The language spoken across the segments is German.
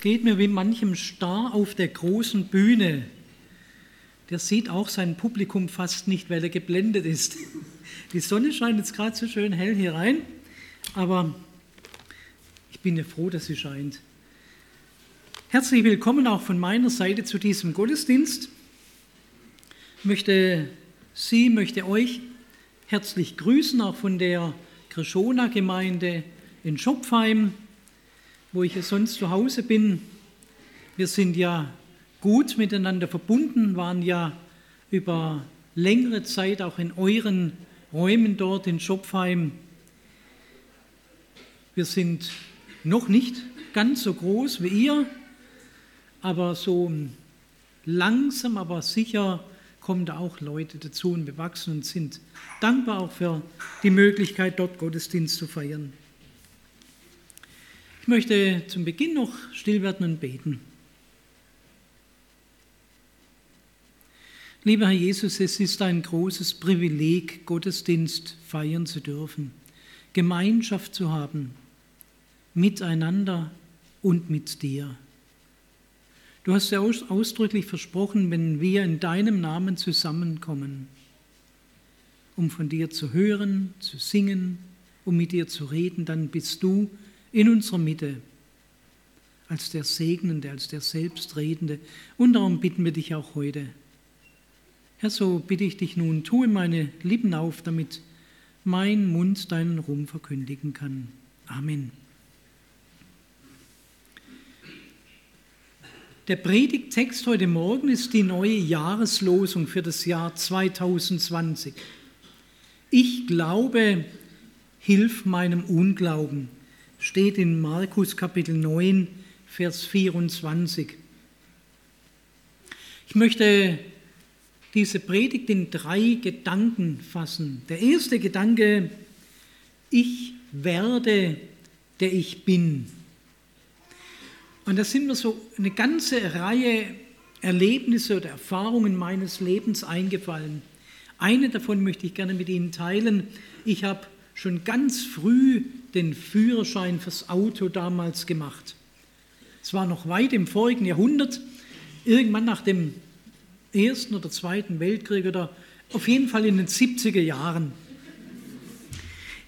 Es geht mir wie manchem Star auf der großen Bühne. Der sieht auch sein Publikum fast nicht, weil er geblendet ist. Die Sonne scheint jetzt gerade so schön hell hier rein, aber ich bin ja froh, dass sie scheint. Herzlich willkommen auch von meiner Seite zu diesem Gottesdienst. Ich möchte Sie, möchte euch herzlich grüßen, auch von der Krishona-Gemeinde in Schopfheim wo ich ja sonst zu Hause bin. Wir sind ja gut miteinander verbunden, waren ja über längere Zeit auch in euren Räumen dort in Schopfheim. Wir sind noch nicht ganz so groß wie ihr, aber so langsam, aber sicher kommen da auch Leute dazu und wir wachsen und sind dankbar auch für die Möglichkeit, dort Gottesdienst zu feiern. Ich möchte zum Beginn noch still werden und beten. Lieber Herr Jesus, es ist ein großes Privileg, Gottesdienst feiern zu dürfen, Gemeinschaft zu haben, miteinander und mit dir. Du hast ja ausdrücklich versprochen, wenn wir in deinem Namen zusammenkommen, um von dir zu hören, zu singen, um mit dir zu reden, dann bist du in unserer Mitte als der Segnende, als der Selbstredende. Und darum bitten wir dich auch heute. Herr, so bitte ich dich nun, tue meine Lippen auf, damit mein Mund deinen Ruhm verkündigen kann. Amen. Der Predigttext heute Morgen ist die neue Jahreslosung für das Jahr 2020. Ich glaube, hilf meinem Unglauben steht in Markus Kapitel 9, Vers 24. Ich möchte diese Predigt in drei Gedanken fassen. Der erste Gedanke, ich werde, der ich bin. Und da sind mir so eine ganze Reihe Erlebnisse oder Erfahrungen meines Lebens eingefallen. Eine davon möchte ich gerne mit Ihnen teilen. Ich habe schon ganz früh den Führerschein fürs Auto damals gemacht. Es war noch weit im vorigen Jahrhundert, irgendwann nach dem Ersten oder Zweiten Weltkrieg oder auf jeden Fall in den 70er Jahren.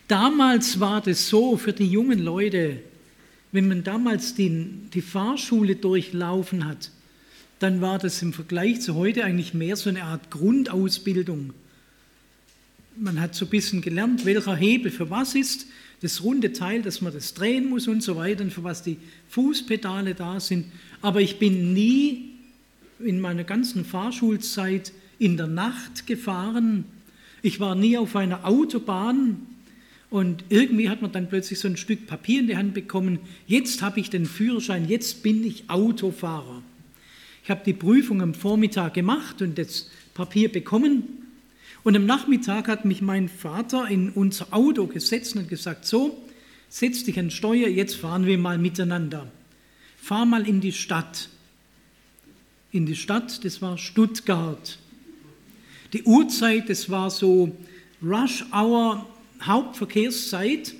Damals war das so für die jungen Leute, wenn man damals die, die Fahrschule durchlaufen hat, dann war das im Vergleich zu heute eigentlich mehr so eine Art Grundausbildung. Man hat so ein bisschen gelernt, welcher Hebel für was ist, das runde Teil, dass man das drehen muss und so weiter, und für was die Fußpedale da sind. Aber ich bin nie in meiner ganzen Fahrschulzeit in der Nacht gefahren. Ich war nie auf einer Autobahn. Und irgendwie hat man dann plötzlich so ein Stück Papier in die Hand bekommen. Jetzt habe ich den Führerschein, jetzt bin ich Autofahrer. Ich habe die Prüfung am Vormittag gemacht und das Papier bekommen. Und am Nachmittag hat mich mein Vater in unser Auto gesetzt und gesagt, so, setz dich an Steuer, jetzt fahren wir mal miteinander. Fahr mal in die Stadt. In die Stadt, das war Stuttgart. Die Uhrzeit, das war so Rush Hour, Hauptverkehrszeit.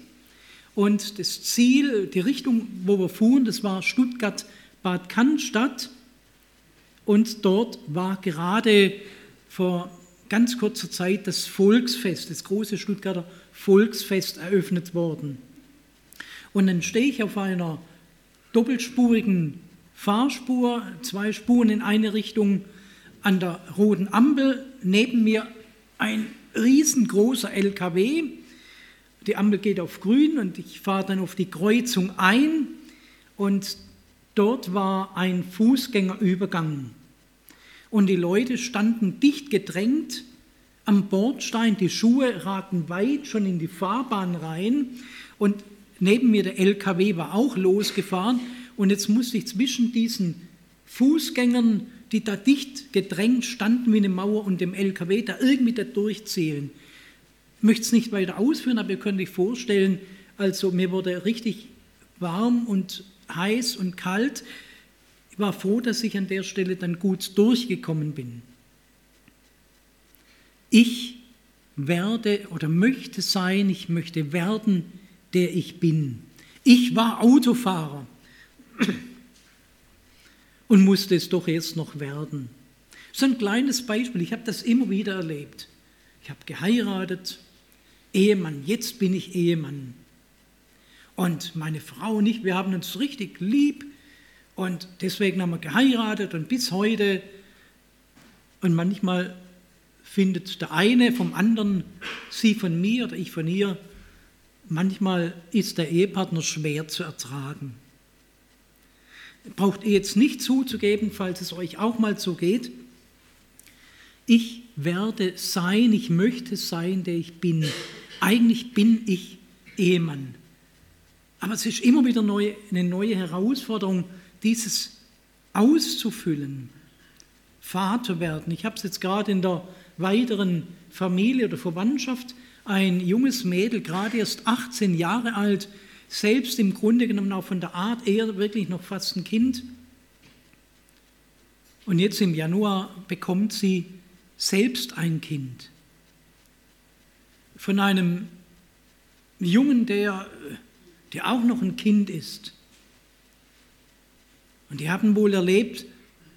Und das Ziel, die Richtung, wo wir fuhren, das war Stuttgart-Bad Cannstatt. Und dort war gerade vor ganz kurzer Zeit das Volksfest, das große Stuttgarter Volksfest eröffnet worden. Und dann stehe ich auf einer doppelspurigen Fahrspur, zwei Spuren in eine Richtung an der roten Ampel, neben mir ein riesengroßer LKW. Die Ampel geht auf grün und ich fahre dann auf die Kreuzung ein und dort war ein Fußgängerübergang und die Leute standen dicht gedrängt am Bordstein, die Schuhe ragten weit schon in die Fahrbahn rein und neben mir der LKW war auch losgefahren und jetzt musste ich zwischen diesen Fußgängern, die da dicht gedrängt standen wie eine Mauer und dem LKW, da irgendwie da durchzählen. Ich möchte es nicht weiter ausführen, aber ihr könnt euch vorstellen, also mir wurde richtig warm und heiß und kalt. Ich war froh, dass ich an der Stelle dann gut durchgekommen bin. Ich werde oder möchte sein, ich möchte werden, der ich bin. Ich war Autofahrer. und musste es doch erst noch werden. So ein kleines Beispiel, ich habe das immer wieder erlebt. Ich habe geheiratet, Ehemann, jetzt bin ich Ehemann. Und meine Frau und ich, wir haben uns richtig lieb und deswegen haben wir geheiratet und bis heute. Und manchmal findet der eine vom anderen sie von mir oder ich von ihr. Manchmal ist der Ehepartner schwer zu ertragen. Braucht ihr jetzt nicht zuzugeben, falls es euch auch mal so geht. Ich werde sein, ich möchte sein, der ich bin. Eigentlich bin ich Ehemann. Aber es ist immer wieder neu, eine neue Herausforderung, dieses auszufüllen, Vater werden. Ich habe es jetzt gerade in der weiteren Familie oder Verwandtschaft, ein junges Mädel, gerade erst 18 Jahre alt, selbst im Grunde genommen auch von der Art eher wirklich noch fast ein Kind. Und jetzt im Januar bekommt sie selbst ein Kind. Von einem Jungen, der, der auch noch ein Kind ist. Und die haben wohl erlebt,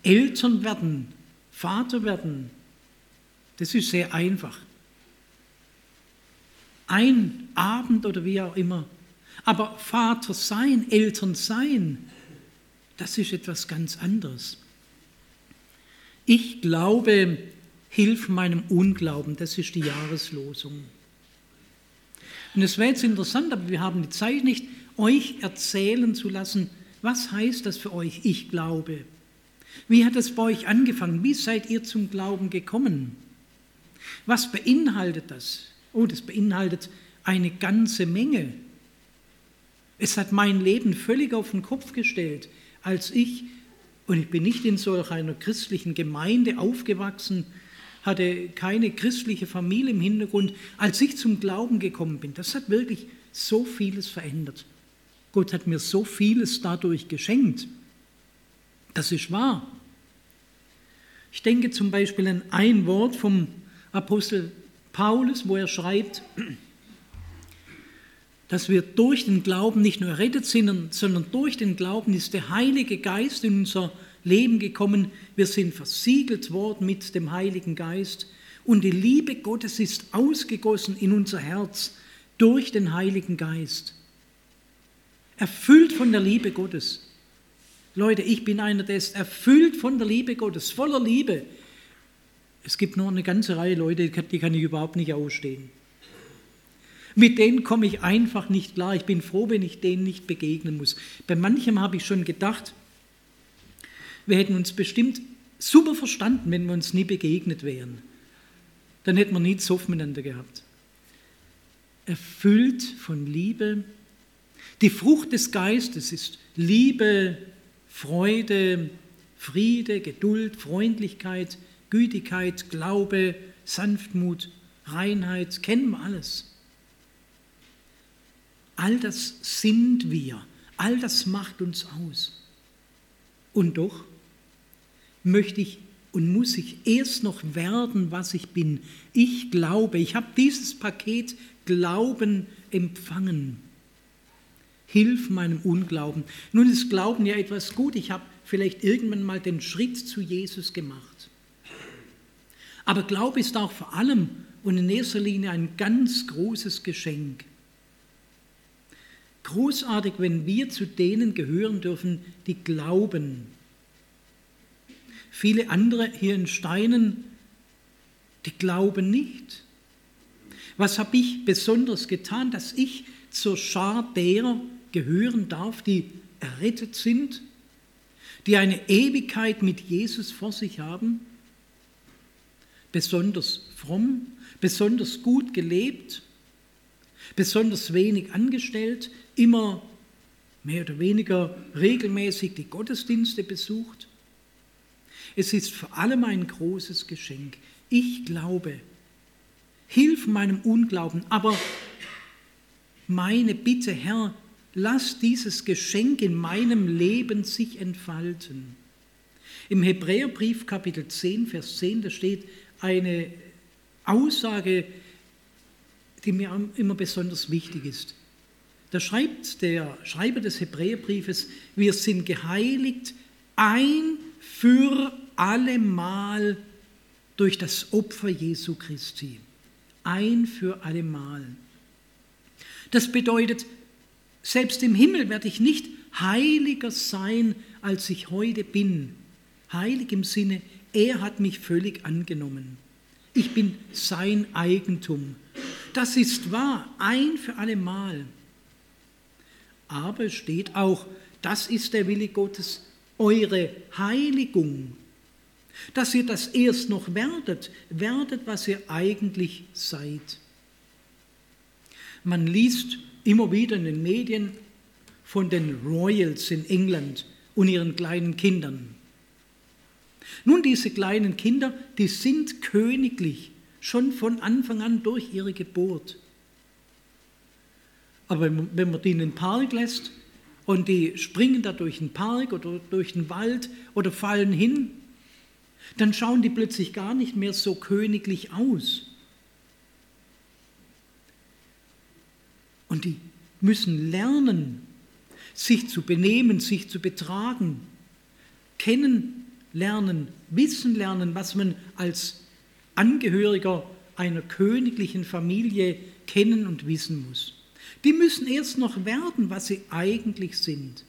Eltern werden, Vater werden. Das ist sehr einfach. Ein Abend oder wie auch immer. Aber Vater sein, Eltern sein, das ist etwas ganz anderes. Ich glaube, hilf meinem Unglauben, das ist die Jahreslosung. Und es wäre jetzt interessant, aber wir haben die Zeit nicht, euch erzählen zu lassen, was heißt das für euch, ich glaube? Wie hat es bei euch angefangen? Wie seid ihr zum Glauben gekommen? Was beinhaltet das? Oh, das beinhaltet eine ganze Menge. Es hat mein Leben völlig auf den Kopf gestellt, als ich, und ich bin nicht in solch einer christlichen Gemeinde aufgewachsen, hatte keine christliche Familie im Hintergrund, als ich zum Glauben gekommen bin. Das hat wirklich so vieles verändert. Gott hat mir so vieles dadurch geschenkt. Das ist wahr. Ich denke zum Beispiel an ein Wort vom Apostel Paulus, wo er schreibt, dass wir durch den Glauben nicht nur errettet sind, sondern durch den Glauben ist der Heilige Geist in unser Leben gekommen. Wir sind versiegelt worden mit dem Heiligen Geist und die Liebe Gottes ist ausgegossen in unser Herz durch den Heiligen Geist erfüllt von der Liebe Gottes. Leute, ich bin einer, der ist erfüllt von der Liebe Gottes, voller Liebe. Es gibt noch eine ganze Reihe Leute, die kann ich überhaupt nicht ausstehen. Mit denen komme ich einfach nicht klar. Ich bin froh, wenn ich denen nicht begegnen muss. Bei manchem habe ich schon gedacht, wir hätten uns bestimmt super verstanden, wenn wir uns nie begegnet wären. Dann hätten wir nie Zoff miteinander gehabt. Erfüllt von Liebe, die Frucht des Geistes ist Liebe, Freude, Friede, Geduld, Freundlichkeit, Gütigkeit, Glaube, Sanftmut, Reinheit, kennen wir alles. All das sind wir, all das macht uns aus. Und doch möchte ich und muss ich erst noch werden, was ich bin. Ich glaube, ich habe dieses Paket Glauben empfangen. Hilf meinem Unglauben. Nun ist Glauben ja etwas gut. Ich habe vielleicht irgendwann mal den Schritt zu Jesus gemacht. Aber Glaube ist auch vor allem und in erster Linie ein ganz großes Geschenk. Großartig, wenn wir zu denen gehören dürfen, die glauben. Viele andere hier in Steinen, die glauben nicht. Was habe ich besonders getan, dass ich zur Schar derer gehören darf, die errettet sind, die eine Ewigkeit mit Jesus vor sich haben, besonders fromm, besonders gut gelebt, besonders wenig angestellt, immer mehr oder weniger regelmäßig die Gottesdienste besucht. Es ist vor allem ein großes Geschenk. Ich glaube, hilf meinem Unglauben, aber meine Bitte, Herr, lass dieses Geschenk in meinem Leben sich entfalten. Im Hebräerbrief Kapitel 10, Vers 10, da steht eine Aussage, die mir immer besonders wichtig ist. Da schreibt der Schreiber des Hebräerbriefes, wir sind geheiligt ein für allemal durch das Opfer Jesu Christi. Ein für allemal. Das bedeutet, selbst im Himmel werde ich nicht heiliger sein, als ich heute bin. Heilig im Sinne, er hat mich völlig angenommen. Ich bin sein Eigentum. Das ist wahr, ein für allemal. Aber es steht auch, das ist der Wille Gottes, eure Heiligung. Dass ihr das erst noch werdet, werdet, was ihr eigentlich seid. Man liest immer wieder in den Medien von den Royals in England und ihren kleinen Kindern. Nun, diese kleinen Kinder, die sind königlich, schon von Anfang an durch ihre Geburt. Aber wenn man die in den Park lässt und die springen da durch den Park oder durch den Wald oder fallen hin, dann schauen die plötzlich gar nicht mehr so königlich aus. Und die müssen lernen, sich zu benehmen, sich zu betragen, kennenlernen, wissen lernen, was man als Angehöriger einer königlichen Familie kennen und wissen muss. Die müssen erst noch werden, was sie eigentlich sind.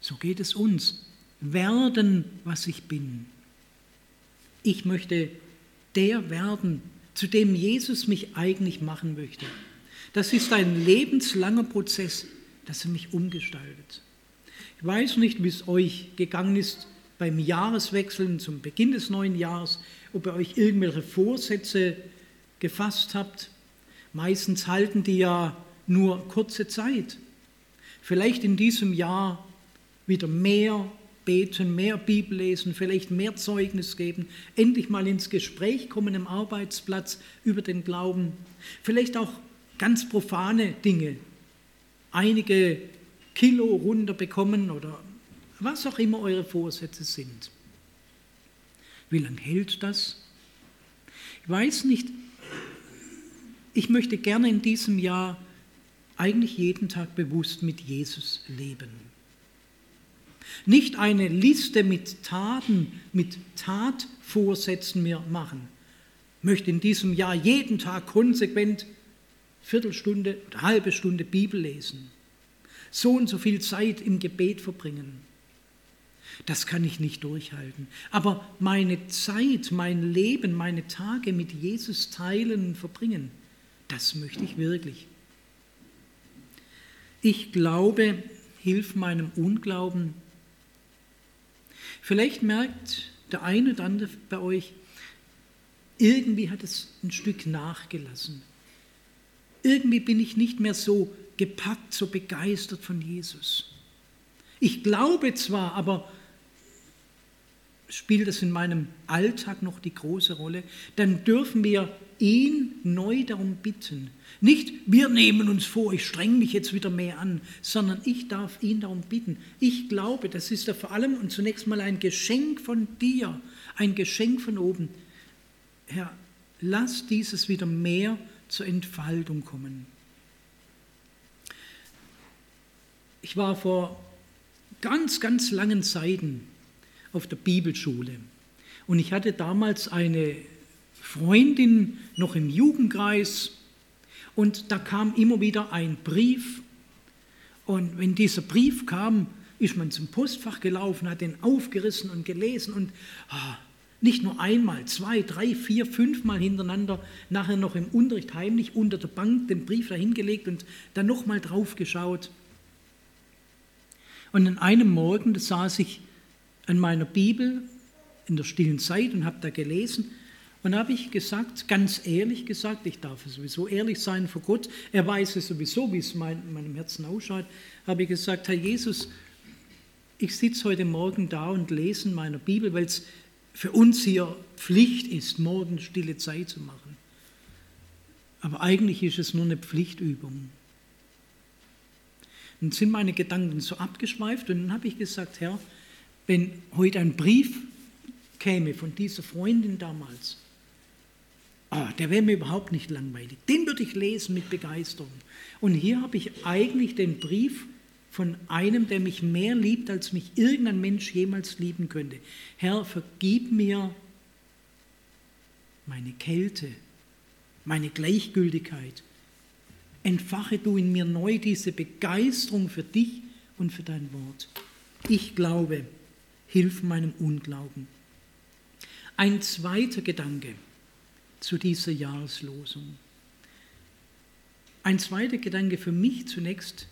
So geht es uns. Werden, was ich bin. Ich möchte der werden, zu dem Jesus mich eigentlich machen möchte. Das ist ein lebenslanger Prozess, dass er mich umgestaltet. Ich weiß nicht, wie es euch gegangen ist beim Jahreswechseln zum Beginn des neuen Jahres, ob ihr euch irgendwelche Vorsätze gefasst habt. Meistens halten die ja nur kurze Zeit. Vielleicht in diesem Jahr wieder mehr beten, mehr Bibel lesen, vielleicht mehr Zeugnis geben, endlich mal ins Gespräch kommen am Arbeitsplatz über den Glauben, vielleicht auch ganz profane Dinge, einige Kilo runterbekommen oder was auch immer eure Vorsätze sind. Wie lange hält das? Ich weiß nicht, ich möchte gerne in diesem Jahr eigentlich jeden Tag bewusst mit Jesus leben. Nicht eine Liste mit Taten, mit Tatvorsätzen mir machen. Ich möchte in diesem Jahr jeden Tag konsequent Viertelstunde halbe Stunde Bibel lesen. So und so viel Zeit im Gebet verbringen. Das kann ich nicht durchhalten. Aber meine Zeit, mein Leben, meine Tage mit Jesus teilen und verbringen, das möchte ich wirklich. Ich glaube, hilf meinem Unglauben. Vielleicht merkt der eine oder andere bei euch, irgendwie hat es ein Stück nachgelassen. Irgendwie bin ich nicht mehr so gepackt, so begeistert von Jesus. Ich glaube zwar, aber spielt es in meinem Alltag noch die große Rolle, dann dürfen wir ihn neu darum bitten. Nicht, wir nehmen uns vor, ich streng mich jetzt wieder mehr an, sondern ich darf ihn darum bitten. Ich glaube, das ist ja vor allem und zunächst mal ein Geschenk von dir, ein Geschenk von oben. Herr, lass dieses wieder mehr zur Entfaltung kommen. Ich war vor ganz, ganz langen Zeiten auf der Bibelschule. Und ich hatte damals eine Freundin noch im Jugendkreis und da kam immer wieder ein Brief. Und wenn dieser Brief kam, ist man zum Postfach gelaufen, hat den aufgerissen und gelesen und ah, nicht nur einmal, zwei, drei, vier, fünfmal hintereinander, nachher noch im Unterricht heimlich unter der Bank den Brief dahingelegt und dann nochmal drauf geschaut. Und an einem Morgen, da saß ich an meiner Bibel in der stillen Zeit und habe da gelesen. Und habe ich gesagt, ganz ehrlich gesagt, ich darf sowieso ehrlich sein vor Gott, er weiß es sowieso, wie es in meinem Herzen ausschaut, habe ich gesagt, Herr Jesus, ich sitze heute Morgen da und lese in meiner Bibel, weil es für uns hier Pflicht ist, morgen stille Zeit zu machen. Aber eigentlich ist es nur eine Pflichtübung. Dann sind meine Gedanken so abgeschweift und dann habe ich gesagt, Herr, wenn heute ein Brief käme von dieser Freundin damals, ah, der wäre mir überhaupt nicht langweilig. Den würde ich lesen mit Begeisterung. Und hier habe ich eigentlich den Brief von einem, der mich mehr liebt, als mich irgendein Mensch jemals lieben könnte. Herr, vergib mir meine Kälte, meine Gleichgültigkeit. Entfache du in mir neu diese Begeisterung für dich und für dein Wort. Ich glaube, hilf meinem Unglauben. Ein zweiter Gedanke zu dieser Jahreslosung. Ein zweiter Gedanke für mich zunächst,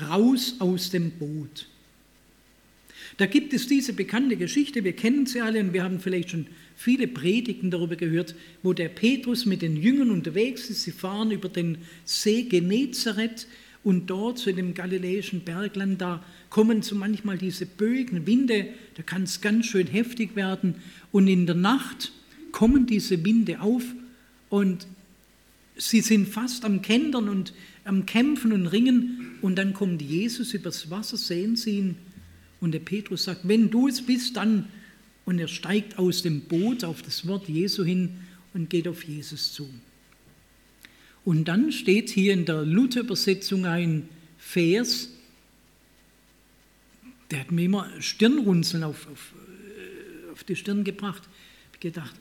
raus aus dem Boot. Da gibt es diese bekannte Geschichte, wir kennen sie alle und wir haben vielleicht schon viele Predigten darüber gehört, wo der Petrus mit den Jüngern unterwegs ist. Sie fahren über den See Genezareth und dort zu dem galiläischen Bergland, da kommen so manchmal diese böigen Winde, da kann es ganz schön heftig werden. Und in der Nacht kommen diese Winde auf und sie sind fast am Kentern und am Kämpfen und Ringen und dann kommt Jesus übers Wasser, sehen sie ihn und der Petrus sagt, wenn du es bist, dann und er steigt aus dem Boot auf das Wort Jesu hin und geht auf Jesus zu. Und dann steht hier in der Luther-Übersetzung ein Vers, der hat mir immer Stirnrunzeln auf, auf, äh, auf die Stirn gebracht. Ich habe gedacht,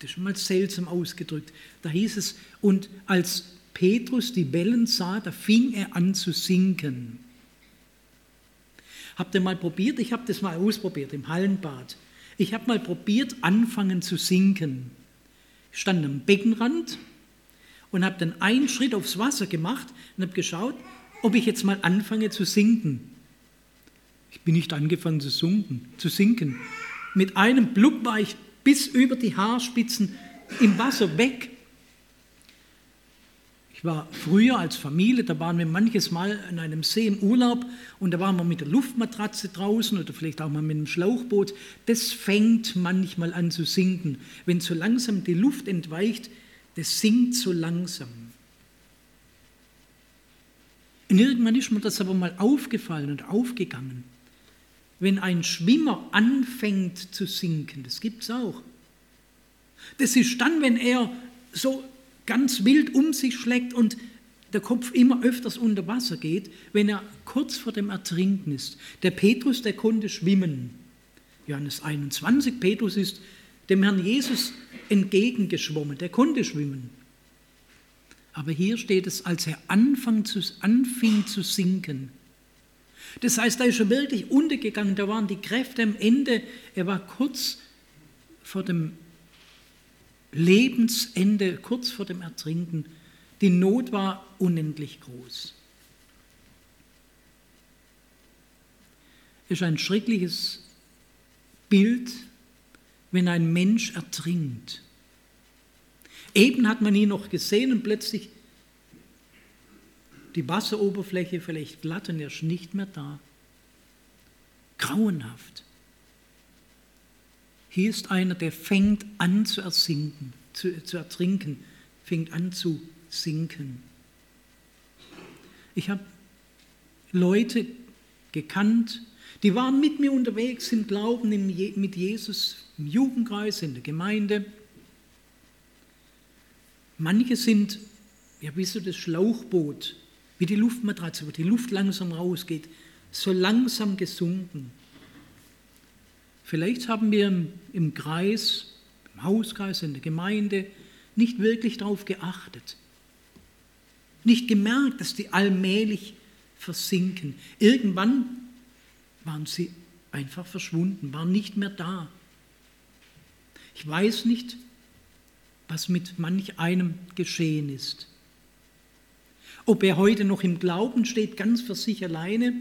das ist schon mal seltsam ausgedrückt. Da hieß es, und als Petrus die Wellen sah, da fing er an zu sinken. Habt ihr mal probiert? Ich habe das mal ausprobiert im Hallenbad. Ich habe mal probiert, anfangen zu sinken. Ich stand am Beckenrand und habe dann einen Schritt aufs Wasser gemacht und habe geschaut, ob ich jetzt mal anfange zu sinken. Ich bin nicht angefangen zu sinken. Zu sinken. Mit einem Blub war ich bis über die Haarspitzen im Wasser weg. Ich war früher als Familie, da waren wir manches Mal an einem See im Urlaub und da waren wir mit der Luftmatratze draußen oder vielleicht auch mal mit einem Schlauchboot. Das fängt manchmal an zu sinken. Wenn so langsam die Luft entweicht, das sinkt so langsam. Und irgendwann ist mir das aber mal aufgefallen und aufgegangen. Wenn ein Schwimmer anfängt zu sinken, das gibt es auch. Das ist dann, wenn er so ganz wild um sich schlägt und der Kopf immer öfters unter Wasser geht, wenn er kurz vor dem Ertrinken ist. Der Petrus, der konnte schwimmen. Johannes 21, Petrus ist dem Herrn Jesus entgegengeschwommen, der konnte schwimmen. Aber hier steht es, als er anfing zu, anfing zu sinken. Das heißt, da ist er wirklich untergegangen, da waren die Kräfte am Ende, er war kurz vor dem Lebensende, kurz vor dem Ertrinken. Die Not war unendlich groß. Ist ein schreckliches Bild, wenn ein Mensch ertrinkt. Eben hat man ihn noch gesehen und plötzlich die Wasseroberfläche vielleicht glatt und er ist nicht mehr da. Grauenhaft. Hier ist einer, der fängt an zu ersinken, zu, zu ertrinken, fängt an zu sinken. Ich habe Leute gekannt, die waren mit mir unterwegs im Glauben mit Jesus im Jugendkreis, in der Gemeinde. Manche sind, ja, wie so das Schlauchboot, wie die Luftmatratze, wo die Luft langsam rausgeht, so langsam gesunken. Vielleicht haben wir im Kreis, im Hauskreis, in der Gemeinde nicht wirklich darauf geachtet, nicht gemerkt, dass die allmählich versinken. Irgendwann waren sie einfach verschwunden, waren nicht mehr da. Ich weiß nicht, was mit manch einem geschehen ist. Ob er heute noch im Glauben steht, ganz für sich alleine,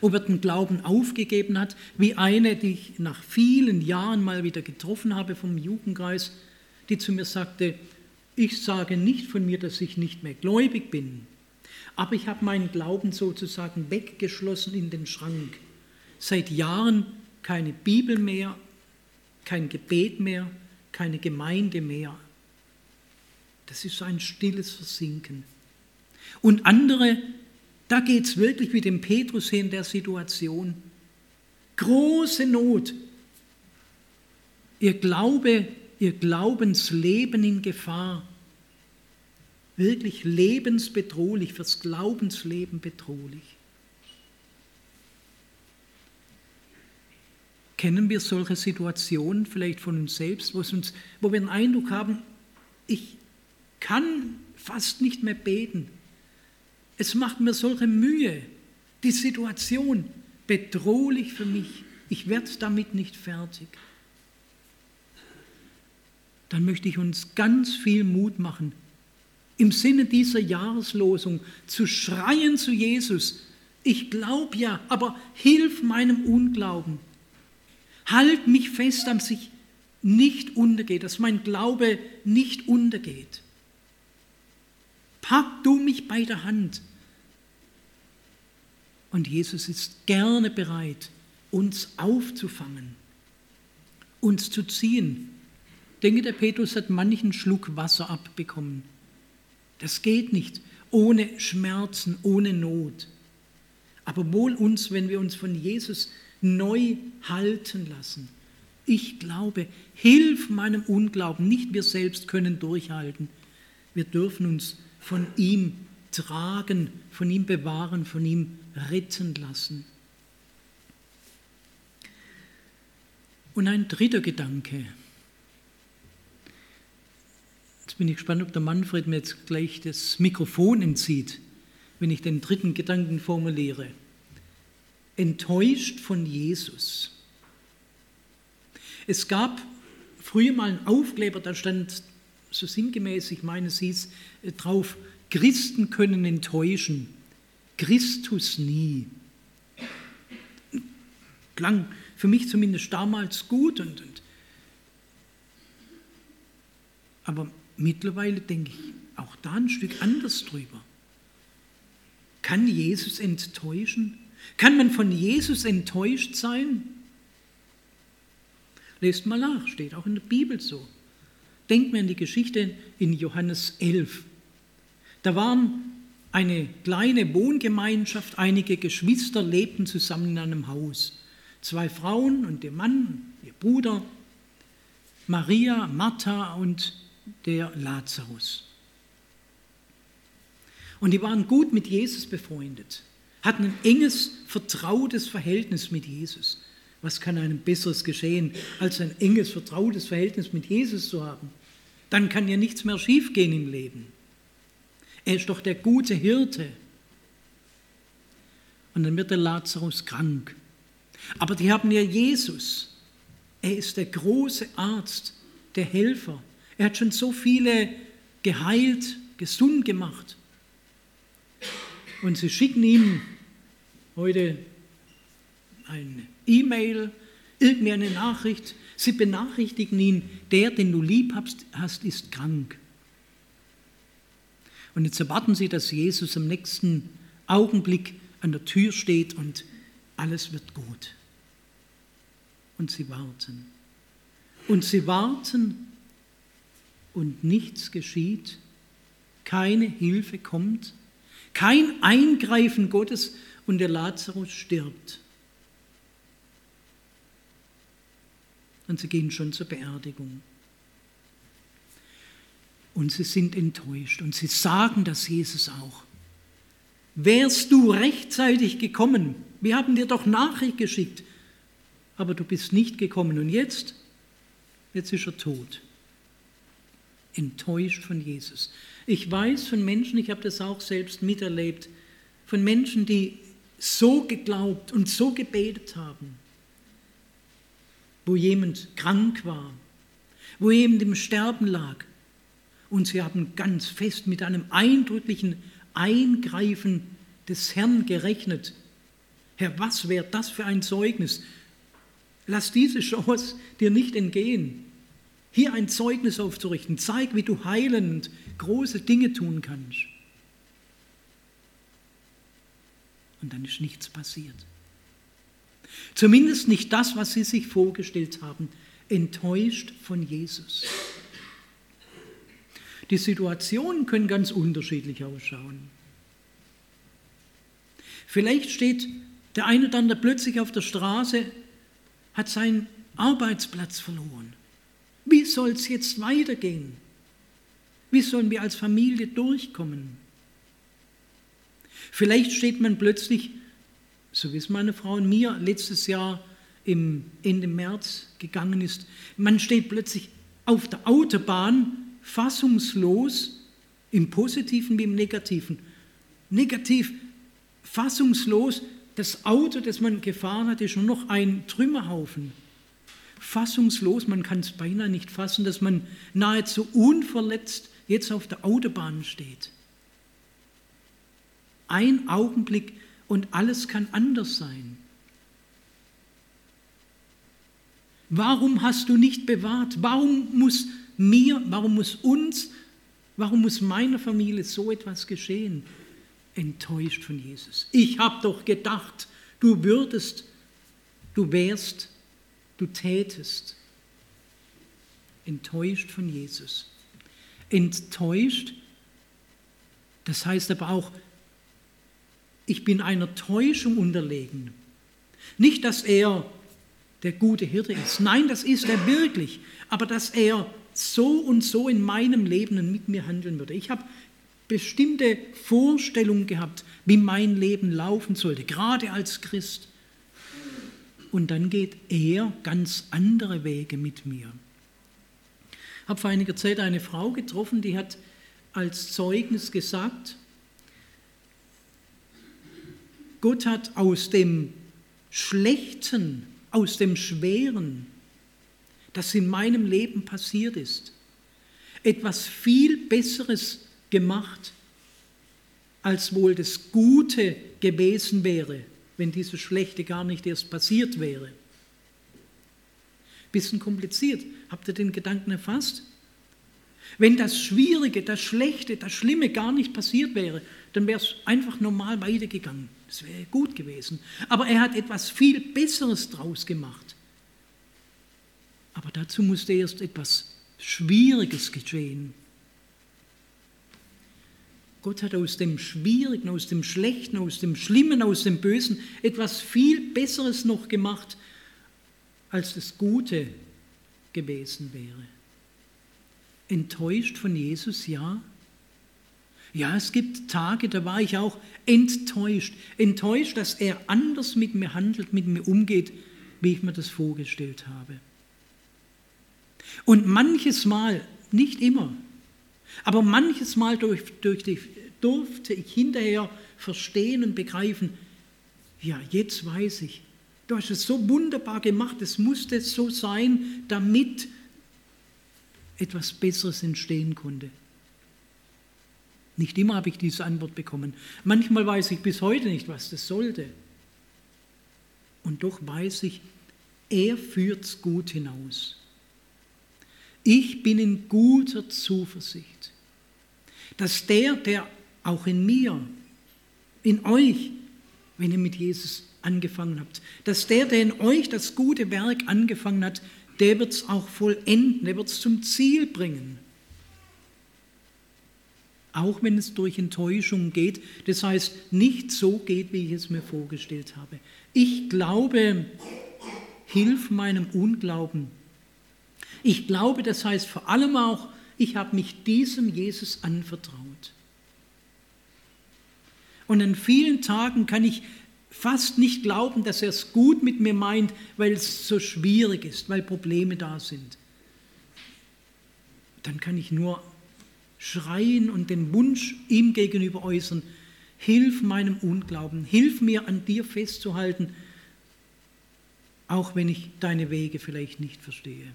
ob er den Glauben aufgegeben hat, wie eine, die ich nach vielen Jahren mal wieder getroffen habe vom Jugendkreis, die zu mir sagte, ich sage nicht von mir, dass ich nicht mehr gläubig bin, aber ich habe meinen Glauben sozusagen weggeschlossen in den Schrank. Seit Jahren keine Bibel mehr, kein Gebet mehr, keine Gemeinde mehr. Das ist ein stilles Versinken. Und andere da geht es wirklich wie dem Petrus hier in der Situation. Große Not. Ihr Glaube, ihr Glaubensleben in Gefahr. wirklich lebensbedrohlich, fürs Glaubensleben bedrohlich. Kennen wir solche Situationen vielleicht von uns selbst, wo, uns, wo wir den Eindruck haben, ich kann fast nicht mehr beten. Es macht mir solche Mühe, die Situation bedrohlich für mich. Ich werde damit nicht fertig. Dann möchte ich uns ganz viel Mut machen, im Sinne dieser Jahreslosung zu schreien zu Jesus. Ich glaube ja, aber hilf meinem Unglauben. Halt mich fest, dass ich nicht untergeht, dass mein Glaube nicht untergeht. Pack du mich bei der Hand. Und Jesus ist gerne bereit, uns aufzufangen, uns zu ziehen. Ich denke, der Petrus hat manchen Schluck Wasser abbekommen. Das geht nicht ohne Schmerzen, ohne Not. Aber wohl uns, wenn wir uns von Jesus neu halten lassen. Ich glaube, hilf meinem Unglauben. Nicht wir selbst können durchhalten. Wir dürfen uns von ihm tragen, von ihm bewahren, von ihm retten lassen. Und ein dritter Gedanke. Jetzt bin ich gespannt, ob der Manfred mir jetzt gleich das Mikrofon entzieht, wenn ich den dritten Gedanken formuliere enttäuscht von Jesus. Es gab früher mal einen Aufkleber, da stand so sinngemäß, ich meine, es hieß äh, drauf, Christen können enttäuschen, Christus nie. Klang für mich zumindest damals gut, und, und aber mittlerweile denke ich auch da ein Stück anders drüber. Kann Jesus enttäuschen? Kann man von Jesus enttäuscht sein? Lest mal nach, steht auch in der Bibel so. Denkt mir an die Geschichte in Johannes 11. Da waren eine kleine Wohngemeinschaft, einige Geschwister lebten zusammen in einem Haus. Zwei Frauen und der Mann, ihr Bruder, Maria, Martha und der Lazarus. Und die waren gut mit Jesus befreundet hatten ein enges, vertrautes Verhältnis mit Jesus. Was kann einem besseres geschehen, als ein enges, vertrautes Verhältnis mit Jesus zu haben? Dann kann ja nichts mehr schiefgehen im Leben. Er ist doch der gute Hirte. Und dann wird der Lazarus krank. Aber die haben ja Jesus. Er ist der große Arzt, der Helfer. Er hat schon so viele geheilt, gesund gemacht. Und sie schicken ihm heute eine E-Mail, irgendeine Nachricht. Sie benachrichtigen ihn, der, den du lieb hast, ist krank. Und jetzt erwarten sie, dass Jesus im nächsten Augenblick an der Tür steht und alles wird gut. Und sie warten. Und sie warten und nichts geschieht. Keine Hilfe kommt. Kein Eingreifen Gottes und der Lazarus stirbt. Und sie gehen schon zur Beerdigung. Und sie sind enttäuscht und sie sagen das Jesus auch. Wärst du rechtzeitig gekommen, wir haben dir doch Nachricht geschickt, aber du bist nicht gekommen und jetzt, jetzt ist er tot. Enttäuscht von Jesus. Ich weiß von Menschen, ich habe das auch selbst miterlebt, von Menschen, die so geglaubt und so gebetet haben, wo jemand krank war, wo jemand im Sterben lag. Und sie haben ganz fest mit einem eindrücklichen Eingreifen des Herrn gerechnet. Herr, was wäre das für ein Zeugnis? Lass diese Chance dir nicht entgehen. Hier ein Zeugnis aufzurichten. Zeig, wie du heilend große Dinge tun kannst. und dann ist nichts passiert. Zumindest nicht das, was sie sich vorgestellt haben, enttäuscht von Jesus. Die Situationen können ganz unterschiedlich ausschauen. Vielleicht steht der eine oder andere plötzlich auf der Straße, hat seinen Arbeitsplatz verloren. Wie soll es jetzt weitergehen? Wie sollen wir als Familie durchkommen? Vielleicht steht man plötzlich, so wie es meine Frau und mir letztes Jahr im Ende März gegangen ist, man steht plötzlich auf der Autobahn fassungslos, im positiven wie im negativen. Negativ, fassungslos, das Auto, das man gefahren hat, ist nur noch ein Trümmerhaufen. Fassungslos, man kann es beinahe nicht fassen, dass man nahezu unverletzt jetzt auf der Autobahn steht. Ein Augenblick und alles kann anders sein. Warum hast du nicht bewahrt? Warum muss mir, warum muss uns, warum muss meiner Familie so etwas geschehen? Enttäuscht von Jesus. Ich habe doch gedacht, du würdest, du wärst, du tätest. Enttäuscht von Jesus. Enttäuscht, das heißt aber auch, ich bin einer Täuschung unterlegen. Nicht, dass er der gute Hirte ist. Nein, das ist er wirklich. Aber dass er so und so in meinem Leben und mit mir handeln würde. Ich habe bestimmte Vorstellungen gehabt, wie mein Leben laufen sollte, gerade als Christ. Und dann geht er ganz andere Wege mit mir. Ich habe vor einiger Zeit eine Frau getroffen, die hat als Zeugnis gesagt, Gott hat aus dem Schlechten aus dem Schweren, das in meinem Leben passiert ist, etwas viel Besseres gemacht, als wohl das Gute gewesen wäre, wenn dieses Schlechte gar nicht erst passiert wäre. Bisschen kompliziert. Habt ihr den Gedanken erfasst? Wenn das Schwierige, das Schlechte, das Schlimme gar nicht passiert wäre, dann wäre es einfach normal weitergegangen. Das wäre gut gewesen. Aber er hat etwas viel Besseres draus gemacht. Aber dazu musste erst etwas Schwieriges geschehen. Gott hat aus dem Schwierigen, aus dem Schlechten, aus dem Schlimmen, aus dem Bösen etwas viel Besseres noch gemacht, als das Gute gewesen wäre. Enttäuscht von Jesus, ja, ja, es gibt Tage, da war ich auch enttäuscht. Enttäuscht, dass er anders mit mir handelt, mit mir umgeht, wie ich mir das vorgestellt habe. Und manches Mal, nicht immer, aber manches Mal durch, durch die, durfte ich hinterher verstehen und begreifen, ja, jetzt weiß ich, du hast es so wunderbar gemacht, es musste so sein, damit etwas Besseres entstehen konnte. Nicht immer habe ich diese Antwort bekommen. Manchmal weiß ich bis heute nicht, was das sollte. Und doch weiß ich, er führt's gut hinaus. Ich bin in guter Zuversicht, dass der, der auch in mir, in euch, wenn ihr mit Jesus angefangen habt, dass der, der in euch das gute Werk angefangen hat, der wird es auch vollenden, der wird es zum Ziel bringen auch wenn es durch Enttäuschung geht. Das heißt, nicht so geht, wie ich es mir vorgestellt habe. Ich glaube, hilf meinem Unglauben. Ich glaube, das heißt vor allem auch, ich habe mich diesem Jesus anvertraut. Und an vielen Tagen kann ich fast nicht glauben, dass er es gut mit mir meint, weil es so schwierig ist, weil Probleme da sind. Dann kann ich nur schreien und den Wunsch ihm gegenüber äußern, hilf meinem Unglauben, hilf mir an dir festzuhalten, auch wenn ich deine Wege vielleicht nicht verstehe.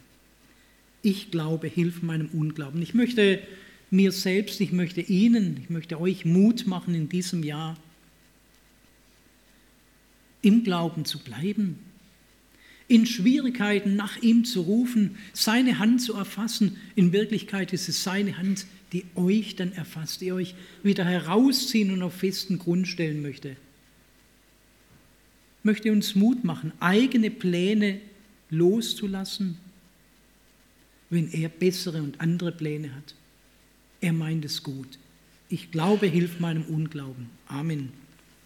Ich glaube, hilf meinem Unglauben. Ich möchte mir selbst, ich möchte Ihnen, ich möchte euch Mut machen in diesem Jahr, im Glauben zu bleiben, in Schwierigkeiten nach ihm zu rufen, seine Hand zu erfassen. In Wirklichkeit ist es seine Hand, die euch dann erfasst, die euch wieder herausziehen und auf festen Grund stellen möchte. Möchte uns Mut machen, eigene Pläne loszulassen, wenn er bessere und andere Pläne hat. Er meint es gut. Ich glaube, hilf meinem Unglauben. Amen.